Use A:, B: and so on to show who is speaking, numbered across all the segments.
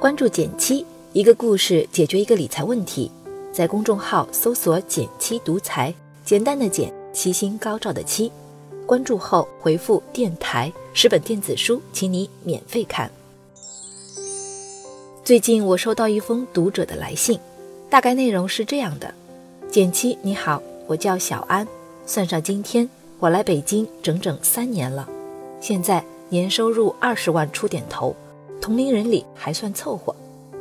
A: 关注减七，一个故事解决一个理财问题。在公众号搜索“减七独裁，简单的减，七星高照的七。关注后回复“电台”，十本电子书，请你免费看。最近我收到一封读者的来信，大概内容是这样的：减七你好，我叫小安，算上今天，我来北京整整三年了，现在年收入二十万出点头。同龄人里还算凑合，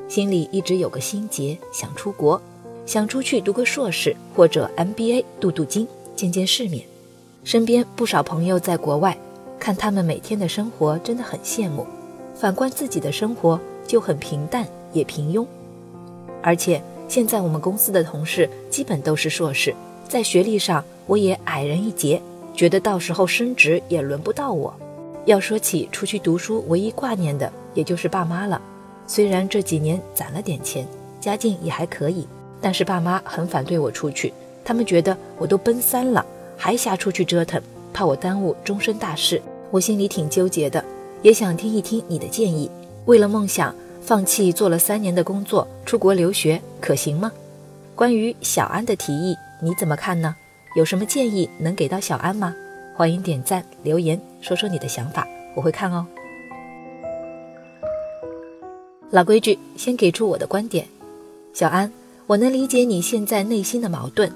A: 心里一直有个心结，想出国，想出去读个硕士或者 MBA，镀镀金，见见世面。身边不少朋友在国外，看他们每天的生活真的很羡慕。反观自己的生活就很平淡，也平庸。而且现在我们公司的同事基本都是硕士，在学历上我也矮人一截，觉得到时候升职也轮不到我。要说起出去读书，唯一挂念的。也就是爸妈了，虽然这几年攒了点钱，家境也还可以，但是爸妈很反对我出去。他们觉得我都奔三了，还瞎出去折腾，怕我耽误终身大事。我心里挺纠结的，也想听一听你的建议。为了梦想，放弃做了三年的工作，出国留学，可行吗？关于小安的提议，你怎么看呢？有什么建议能给到小安吗？欢迎点赞留言，说说你的想法，我会看哦。老规矩，先给出我的观点。小安，我能理解你现在内心的矛盾。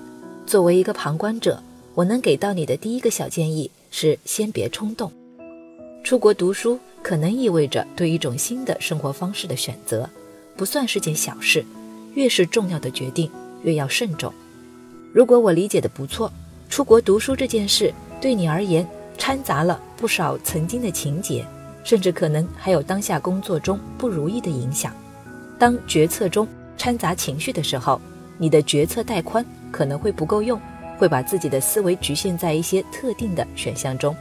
A: 作为一个旁观者，我能给到你的第一个小建议是：先别冲动。出国读书可能意味着对一种新的生活方式的选择，不算是件小事。越是重要的决定，越要慎重。如果我理解的不错，出国读书这件事对你而言掺杂了不少曾经的情节。甚至可能还有当下工作中不如意的影响。当决策中掺杂情绪的时候，你的决策带宽可能会不够用，会把自己的思维局限在一些特定的选项中。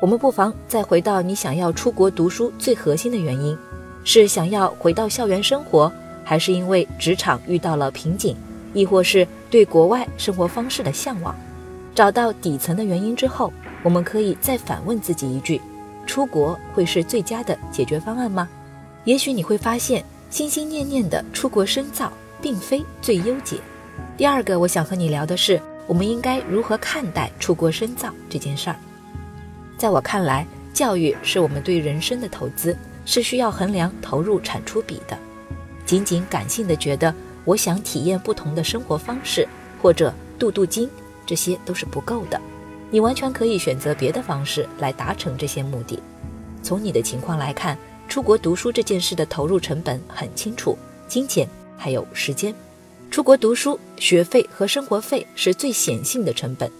A: 我们不妨再回到你想要出国读书最核心的原因：是想要回到校园生活，还是因为职场遇到了瓶颈，亦或是对国外生活方式的向往？找到底层的原因之后，我们可以再反问自己一句。出国会是最佳的解决方案吗？也许你会发现，心心念念的出国深造并非最优解。第二个，我想和你聊的是，我们应该如何看待出国深造这件事儿。在我看来，教育是我们对人生的投资，是需要衡量投入产出比的。仅仅感性的觉得我想体验不同的生活方式，或者镀镀金，这些都是不够的。你完全可以选择别的方式来达成这些目的。从你的情况来看，出国读书这件事的投入成本很清楚，金钱还有时间。出国读书，学费和生活费是最显性的成本。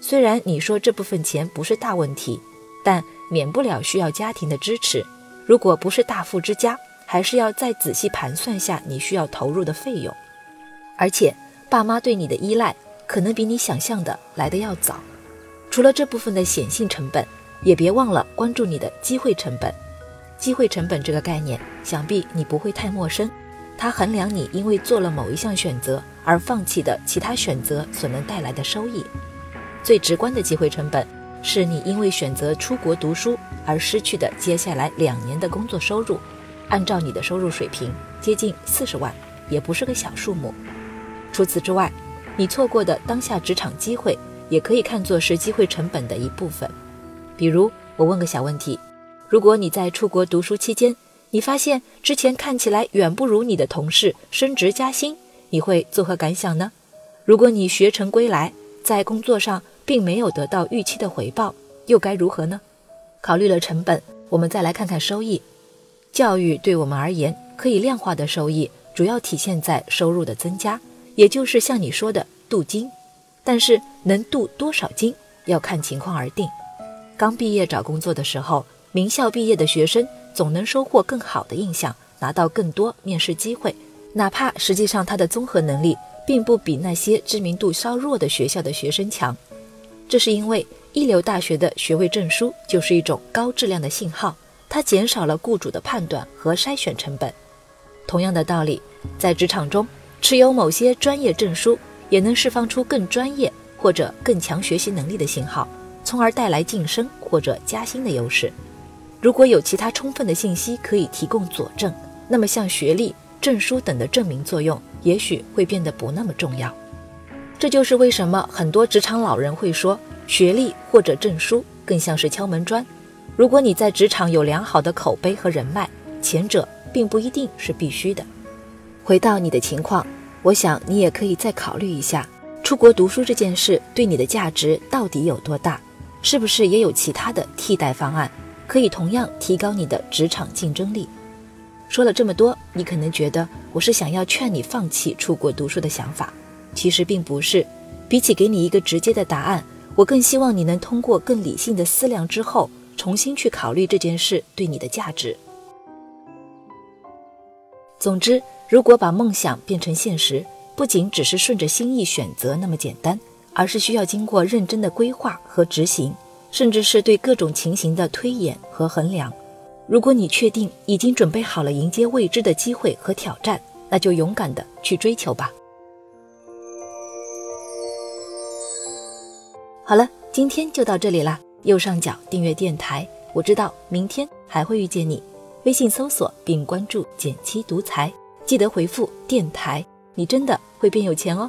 A: 虽然你说这部分钱不是大问题，但免不了需要家庭的支持。如果不是大富之家，还是要再仔细盘算下你需要投入的费用。而且，爸妈对你的依赖可能比你想象的来得要早。除了这部分的显性成本，也别忘了关注你的机会成本。机会成本这个概念，想必你不会太陌生。它衡量你因为做了某一项选择而放弃的其他选择所能带来的收益。最直观的机会成本，是你因为选择出国读书而失去的接下来两年的工作收入。按照你的收入水平，接近四十万，也不是个小数目。除此之外，你错过的当下职场机会。也可以看作是机会成本的一部分。比如，我问个小问题：如果你在出国读书期间，你发现之前看起来远不如你的同事升职加薪，你会作何感想呢？如果你学成归来，在工作上并没有得到预期的回报，又该如何呢？考虑了成本，我们再来看看收益。教育对我们而言，可以量化的收益主要体现在收入的增加，也就是像你说的镀金。但是能镀多少金要看情况而定。刚毕业找工作的时候，名校毕业的学生总能收获更好的印象，拿到更多面试机会，哪怕实际上他的综合能力并不比那些知名度稍弱的学校的学生强。这是因为一流大学的学位证书就是一种高质量的信号，它减少了雇主的判断和筛选成本。同样的道理，在职场中持有某些专业证书。也能释放出更专业或者更强学习能力的信号，从而带来晋升或者加薪的优势。如果有其他充分的信息可以提供佐证，那么像学历、证书等的证明作用，也许会变得不那么重要。这就是为什么很多职场老人会说，学历或者证书更像是敲门砖。如果你在职场有良好的口碑和人脉，前者并不一定是必须的。回到你的情况，我想你也可以再考虑一下，出国读书这件事对你的价值到底有多大？是不是也有其他的替代方案，可以同样提高你的职场竞争力？说了这么多，你可能觉得我是想要劝你放弃出国读书的想法。其实并不是，比起给你一个直接的答案，我更希望你能通过更理性的思量之后，重新去考虑这件事对你的价值。总之，如果把梦想变成现实，不仅只是顺着心意选择那么简单，而是需要经过认真的规划和执行，甚至是对各种情形的推演和衡量。如果你确定已经准备好了迎接未知的机会和挑战，那就勇敢的去追求吧。好了，今天就到这里啦。右上角订阅电台，我知道明天还会遇见你。微信搜索并关注“减七独裁，记得回复“电台”，你真的会变有钱哦。